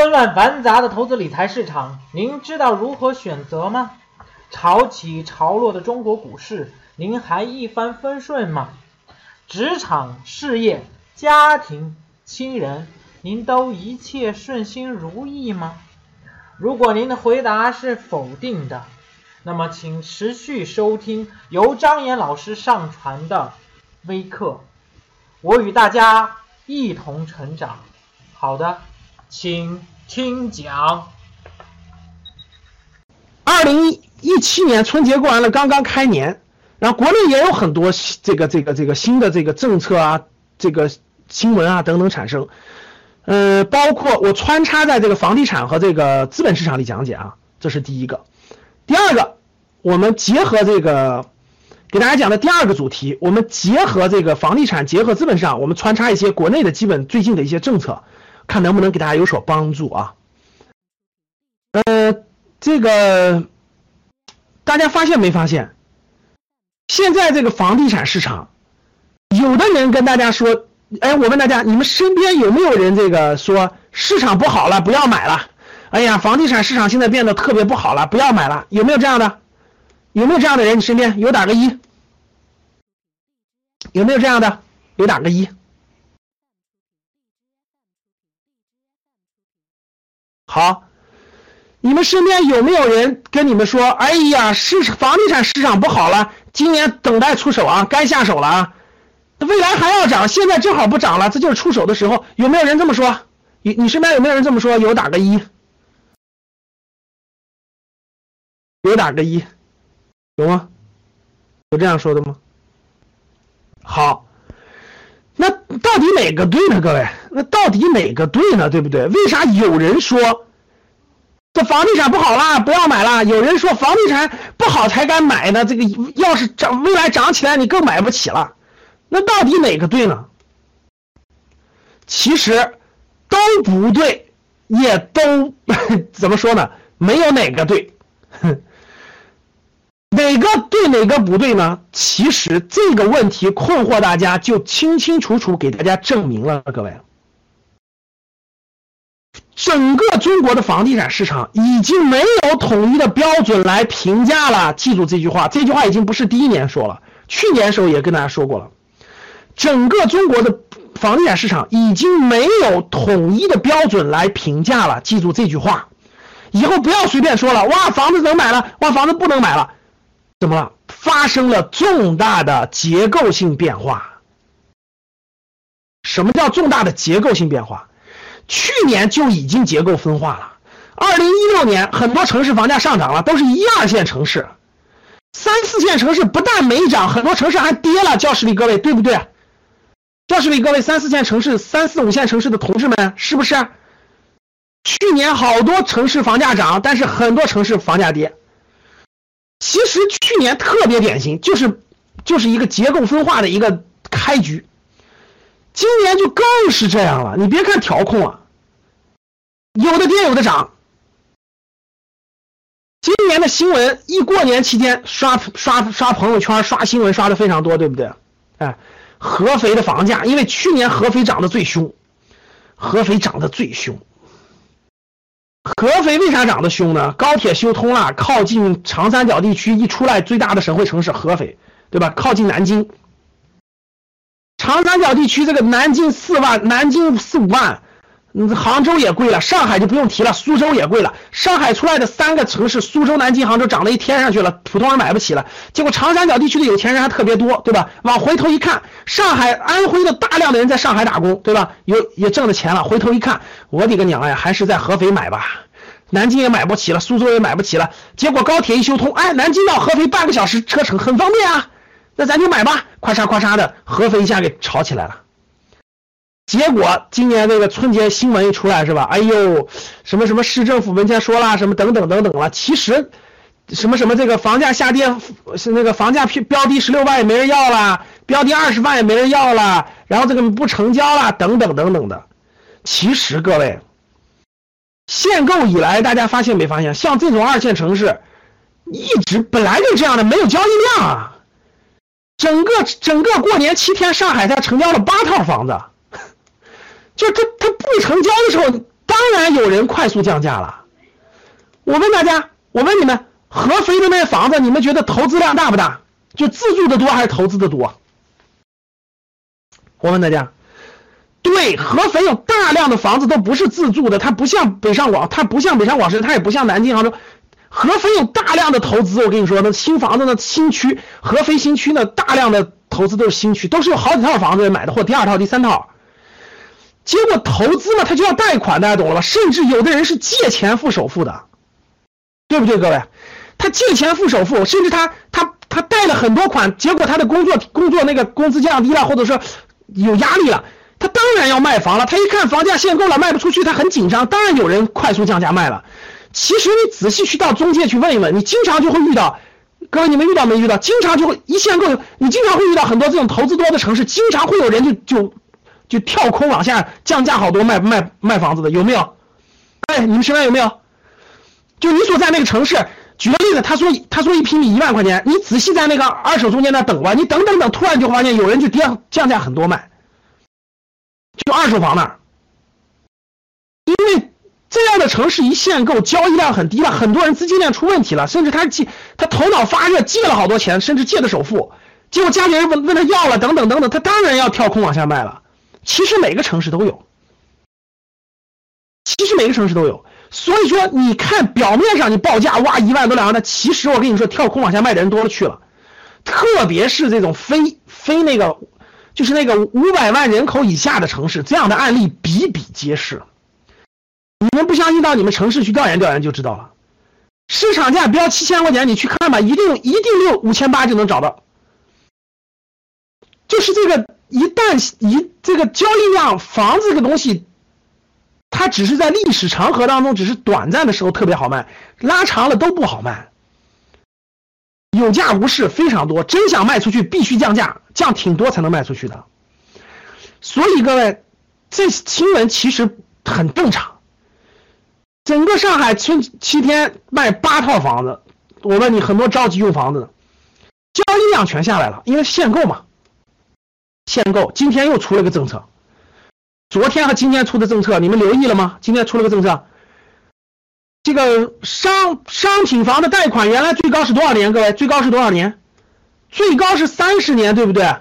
纷乱繁杂的投资理财市场，您知道如何选择吗？潮起潮落的中国股市，您还一帆风顺吗？职场、事业、家庭、亲人，您都一切顺心如意吗？如果您的回答是否定的，那么请持续收听由张岩老师上传的微课，我与大家一同成长。好的，请听讲。二零一七年春节过完了，刚刚开年，然后国内也有很多这个这个这个新的这个政策啊，这个新闻啊等等产生。呃，包括我穿插在这个房地产和这个资本市场里讲解啊，这是第一个。第二个，我们结合这个给大家讲的第二个主题，我们结合这个房地产，结合资本市场，我们穿插一些国内的基本最近的一些政策，看能不能给大家有所帮助啊。呃，这个大家发现没发现？现在这个房地产市场，有的人跟大家说。哎，我问大家，你们身边有没有人这个说市场不好了，不要买了？哎呀，房地产市场现在变得特别不好了，不要买了？有没有这样的？有没有这样的人？你身边有打个一？有没有这样的？有打个一？好，你们身边有没有人跟你们说？哎呀，市房地产市场不好了，今年等待出手啊，该下手了啊？未来还要涨，现在正好不涨了，这就是出手的时候。有没有人这么说？你你身边有没有人这么说？有打个一，有打个一，有吗？有这样说的吗？好，那到底哪个对呢？各位，那到底哪个对呢？对不对？为啥有人说这房地产不好啦，不要买了？有人说房地产不好才敢买呢？这个要是涨，未来涨起来，你更买不起了。那到底哪个对呢？其实都不对，也都 怎么说呢？没有哪个对，哪个对哪个不对呢？其实这个问题困惑大家，就清清楚楚给大家证明了。各位，整个中国的房地产市场已经没有统一的标准来评价了。记住这句话，这句话已经不是第一年说了，去年时候也跟大家说过了。整个中国的房地产市场已经没有统一的标准来评价了，记住这句话，以后不要随便说了。哇，房子能买了，哇，房子不能买了，怎么了？发生了重大的结构性变化。什么叫重大的结构性变化？去年就已经结构分化了。二零一六年，很多城市房价上涨了，都是一二线城市，三四线城市不但没涨，很多城市还跌了。教室里各位，对不对？教室里各位三四线城市、三四五线城市的同志们，是不是？去年好多城市房价涨，但是很多城市房价跌。其实去年特别典型，就是就是一个结构分化的一个开局。今年就更是这样了。你别看调控啊，有的跌有的涨。今年的新闻一过年期间刷刷刷朋友圈、刷新闻刷的非常多，对不对？哎。合肥的房价，因为去年合肥涨得最凶，合肥涨得最凶。合肥为啥涨得凶呢？高铁修通了，靠近长三角地区，一出来最大的省会城市合肥，对吧？靠近南京。长三角地区这个南京四万，南京四五万。嗯，杭州也贵了，上海就不用提了，苏州也贵了。上海出来的三个城市，苏州、南京、杭州涨到一天上去了，普通人买不起了。结果长三角地区的有钱人还特别多，对吧？往回头一看，上海、安徽的大量的人在上海打工，对吧？有也挣了钱了。回头一看，我的个娘呀，还是在合肥买吧。南京也买不起了，苏州也买不起了。结果高铁一修通，哎，南京到合肥半个小时车程，很方便啊。那咱就买吧，咵嚓咵嚓的，合肥一下给炒起来了。结果今年这个春节新闻一出来是吧？哎呦，什么什么市政府文件说了什么等等等等了。其实，什么什么这个房价下跌是那个房价标标低十六万也没人要了，标低二十万也没人要了，然后这个不成交了等等等等的。其实各位，限购以来大家发现没发现，像这种二线城市，一直本来就这样的，没有交易量啊。整个整个过年七天，上海才成交了八套房子。就他他不成交的时候，当然有人快速降价了。我问大家，我问你们，合肥的那些房子，你们觉得投资量大不大？就自住的多还是投资的多？我问大家，对，合肥有大量的房子都不是自住的，它不像北上广，它不像北上广深，它也不像南京、杭州。合肥有大量的投资，我跟你说，那新房子呢，新区，合肥新区呢，大量的投资都是新区，都是有好几套房子买的，或第二套、第三套。结果投资嘛，他就要贷款，大家懂了吧？甚至有的人是借钱付首付的，对不对，各位？他借钱付首付，甚至他他他贷了很多款，结果他的工作工作那个工资降低了，或者说有压力了，他当然要卖房了。他一看房价限购了，卖不出去，他很紧张，当然有人快速降价卖了。其实你仔细去到中介去问一问，你经常就会遇到，各位你们遇到没遇到？经常就会一线购，你经常会遇到很多这种投资多的城市，经常会有人就就就跳空往下降价好多卖卖卖房子的，有没有？哎，你们身边有没有？就你所在那个城市，举个例子，他说他说一平米一万块钱，你仔细在那个二手中介那等吧，你等等等，突然就发现有人就跌降价很多卖，就二手房那儿，因为。这样的城市一限购，交易量很低了，很多人资金链出问题了，甚至他借他头脑发热借了好多钱，甚至借的首付，结果家里人问问他要了，等等等等，他当然要跳空往下卖了。其实每个城市都有，其实每个城市都有，所以说你看表面上你报价哇一万多两万的，其实我跟你说跳空往下卖的人多了去了，特别是这种非非那个就是那个五百万人口以下的城市，这样的案例比比皆是。你们不相信，到你们城市去调研调研就知道了。市场价标七千块钱，你去看吧，一定一定六五千八就能找到。就是这个，一旦一这个交易量，房子这个东西，它只是在历史长河当中，只是短暂的时候特别好卖，拉长了都不好卖。有价无市非常多，真想卖出去必须降价，降挺多才能卖出去的。所以各位，这新闻其实很正常。整个上海春七天卖八套房子，我问你，很多着急用房子的，交易量全下来了，因为限购嘛。限购，今天又出了个政策，昨天和今天出的政策，你们留意了吗？今天出了个政策，这个商商品房的贷款原来最高是多少年？各位，最高是多少年？最高是三十年，对不对？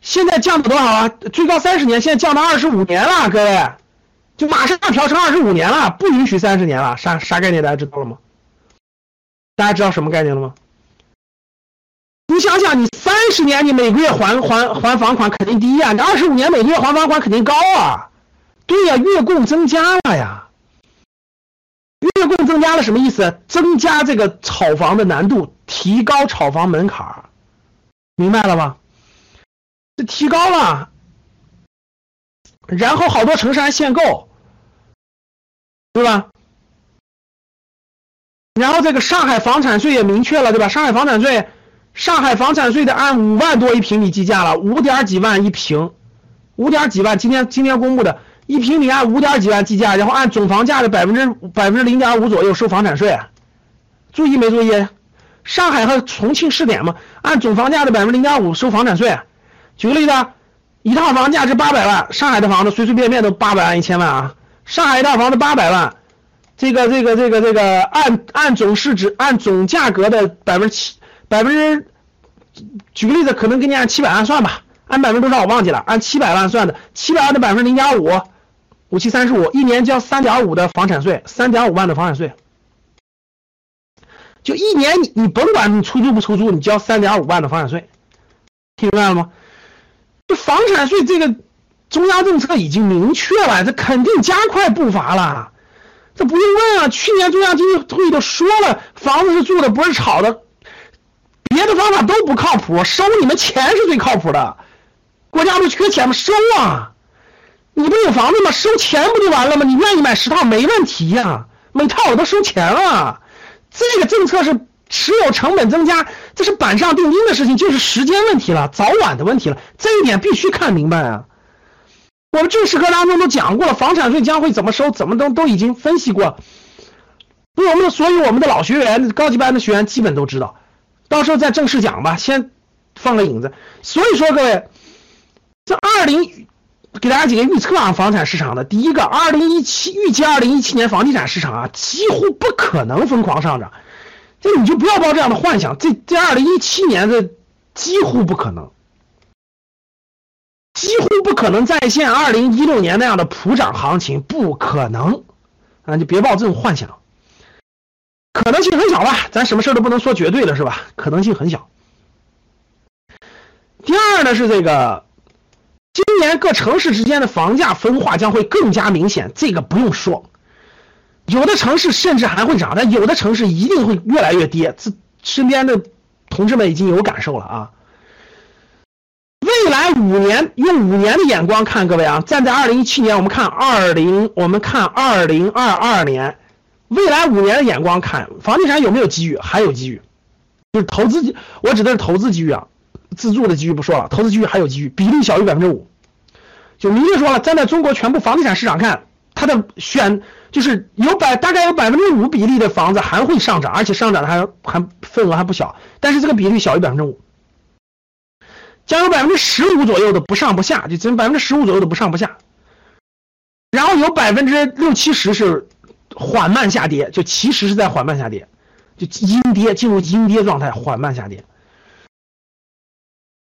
现在降到多少啊？最高三十年，现在降到二十五年了，各位。就马上要调成二十五年了，不允许三十年了，啥啥概念？大家知道了吗？大家知道什么概念了吗？你想想，你三十年你每个月还还还房款肯定低呀，你二十五年每个月还房款肯定高啊。对呀，月供增加了呀。月供增加了什么意思？增加这个炒房的难度，提高炒房门槛明白了吗？这提高了。然后好多城市还限购，对吧？然后这个上海房产税也明确了，对吧？上海房产税，上海房产税得按五万多一平米计价了，五点几万一平，五点几万，今天今天公布的一平米按五点几万计价，然后按总房价的百分之百分之零点五左右收房产税，注意没注意？上海和重庆试点嘛，按总房价的百分之零点五收房产税，举个例子。一套房价值八百万，上海的房子随随便便都八百万一千万啊！上海一套房子八百万，这个这个这个这个按按总市值按总价格的百分之七百分之，举个例子，可能给你按七百万算吧，按百分之多少我忘记了，按七百万算的，七百万的百分之零点五，五七三十五，一年交三点五的房产税，三点五万的房产税，就一年你你甭管你出租不出租，你交三点五万的房产税，听明白了吗？房产税这个中央政策已经明确了，这肯定加快步伐了，这不用问啊。去年中央经济会议都说了，房子是住的，不是炒的，别的方法都不靠谱，收你们钱是最靠谱的。国家不缺钱吗？收啊！你不有房子吗？收钱不就完了吗？你愿意买十套没问题呀，每套我都收钱了。这个政策是。持有成本增加，这是板上钉钉的事情，就是时间问题了，早晚的问题了。这一点必须看明白啊！我们正式课当中都讲过了，房产税将会怎么收，怎么都都已经分析过。我们所以我们的老学员、高级班的学员基本都知道，到时候再正式讲吧，先放个影子。所以说各位，这二零给大家几个预测啊，房产市场的第一个，二零一七预计二零一七年房地产市场啊，几乎不可能疯狂上涨，这你就不要抱这样的幻想，这这二零一七年的几乎不可能，几乎不可能再现二零一六年那样的普涨行情，不可能啊，你别抱这种幻想，可能性很小吧，咱什么事都不能说绝对的是吧？可能性很小。第二呢是这个。今年各城市之间的房价分化将会更加明显，这个不用说。有的城市甚至还会涨，但有的城市一定会越来越跌。这身边的同志们已经有感受了啊！未来五年，用五年的眼光看，各位啊，站在二零一七年，我们看二零，我们看二零二二年，未来五年的眼光看，房地产有没有机遇？还有机遇，就是投资，我指的是投资机遇啊。自住的机遇不说了，投资机遇还有机遇，比例小于百分之五，就明确说了，站在中国全部房地产市场看，它的选就是有百大概有百分之五比例的房子还会上涨，而且上涨的还还份额还不小，但是这个比例小于百分之五，将有百分之十五左右的不上不下，就只百分之十五左右的不上不下，然后有百分之六七十是缓慢下跌，就其实是在缓慢下跌，就阴跌进入阴跌状态，缓慢下跌。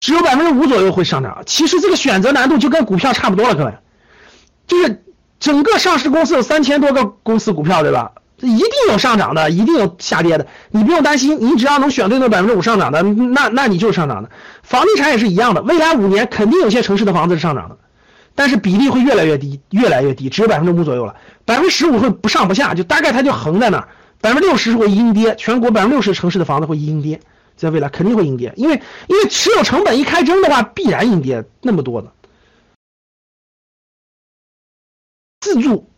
只有百分之五左右会上涨，其实这个选择难度就跟股票差不多了，各位，就是整个上市公司有三千多个公司股票，对吧？一定有上涨的，一定有下跌的，你不用担心，你只要能选对那百分之五上涨的，那那你就是上涨的。房地产也是一样的，未来五年肯定有些城市的房子是上涨的，但是比例会越来越低，越来越低，只有百分之五左右了，百分之十五会不上不下，就大概它就横在那儿，百分之六十会阴跌，全国百分之六十城市的房子会阴跌。在未来肯定会阴跌，因为因为持有成本一开征的话，必然阴跌那么多的。自住，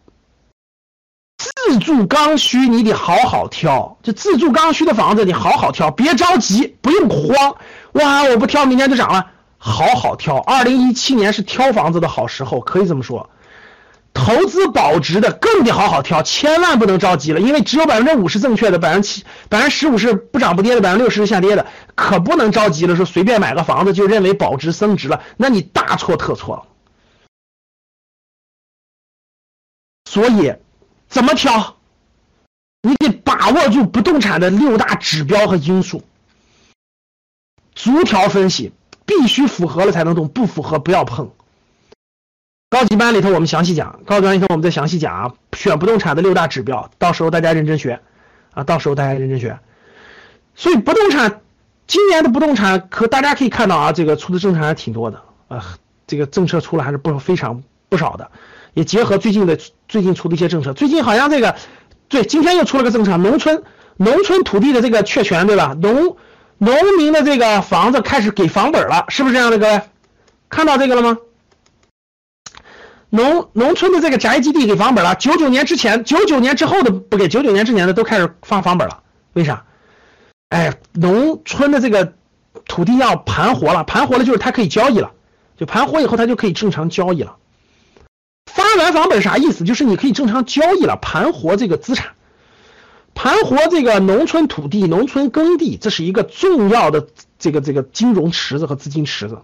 自住刚需你得好好挑，就自住刚需的房子你好好挑，别着急，不用慌。哇，我不挑，明天就涨了，好好挑。二零一七年是挑房子的好时候，可以这么说。投资保值的更得好好挑，千万不能着急了，因为只有百分之五是正确的，百分之七、百分之十五是不涨不跌的，百分之六十是下跌的，可不能着急了，说随便买个房子就认为保值升值了，那你大错特错了。所以，怎么挑？你得把握住不动产的六大指标和因素，逐条分析，必须符合了才能动，不符合不要碰。高级班里头我们详细讲，高级班里头我们再详细讲啊，选不动产的六大指标，到时候大家认真学啊，到时候大家认真学。所以不动产今年的不动产，可大家可以看到啊，这个出的政策还挺多的啊，这个政策出来还是不非常不少的，也结合最近的最近出的一些政策，最近好像这个对，今天又出了个政策，农村农村土地的这个确权对吧？农农民的这个房子开始给房本了，是不是这样的各位？看到这个了吗？农农村的这个宅基地给房本了，九九年之前、九九年之后的不给，九九年之前的都开始发房本了。为啥？哎，农村的这个土地要盘活了，盘活了就是它可以交易了，就盘活以后它就可以正常交易了。发完房本啥意思？就是你可以正常交易了，盘活这个资产，盘活这个农村土地、农村耕地，这是一个重要的这个这个金融池子和资金池子。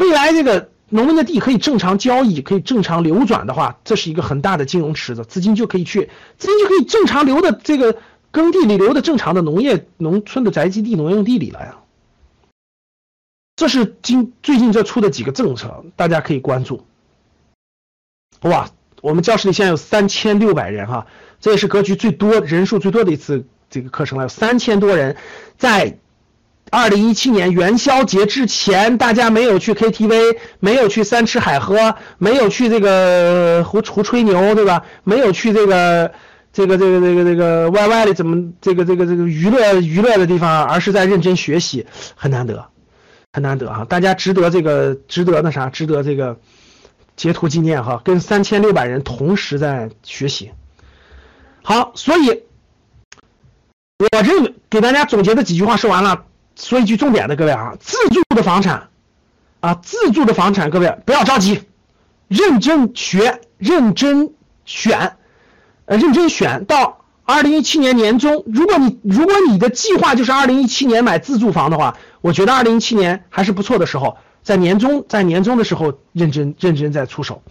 未来这个。农民的地可以正常交易，可以正常流转的话，这是一个很大的金融池子，资金就可以去，资金就可以正常流的这个耕地里流的正常的农业农村的宅基地、农用地里了呀。这是今最近这出的几个政策，大家可以关注。哇，我们教室里现在有三千六百人哈，这也是格局最多、人数最多的一次这个课程了，有三千多人在。二零一七年元宵节之前，大家没有去 KTV，没有去三吃海喝，没有去这个胡胡吹牛，对吧？没有去这个这个这个这个这个 YY 的怎么这个这个这个娱乐娱乐的地方，而是在认真学习，很难得，很难得啊！大家值得这个值得那啥，值得这个截图纪念哈，跟三千六百人同时在学习。好，所以我这给大家总结的几句话说完了。说一句重点的，各位啊，自住的房产，啊，自住的房产，各位不要着急，认真学，认真选，呃，认真选到二零一七年年中，如果你如果你的计划就是二零一七年买自住房的话，我觉得二零一七年还是不错的时候，在年终在年终的时候认真认真在出手。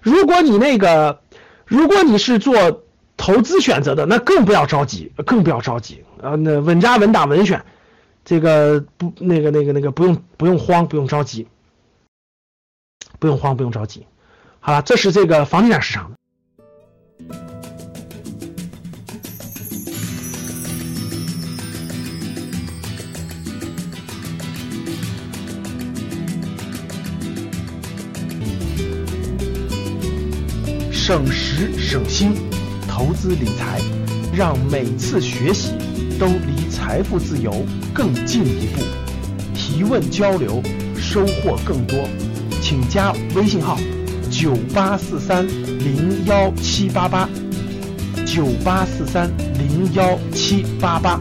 如果你那个，如果你是做投资选择的，那更不要着急，更不要着急啊！那稳扎稳打稳选，这个不那个那个那个不用不用慌，不用着急，不用慌，不用着急。好了，这是这个房地产市场。省时省心，投资理财，让每次学习都离财富自由更进一步。提问交流，收获更多，请加微信号：九八四三零幺七八八，九八四三零幺七八八。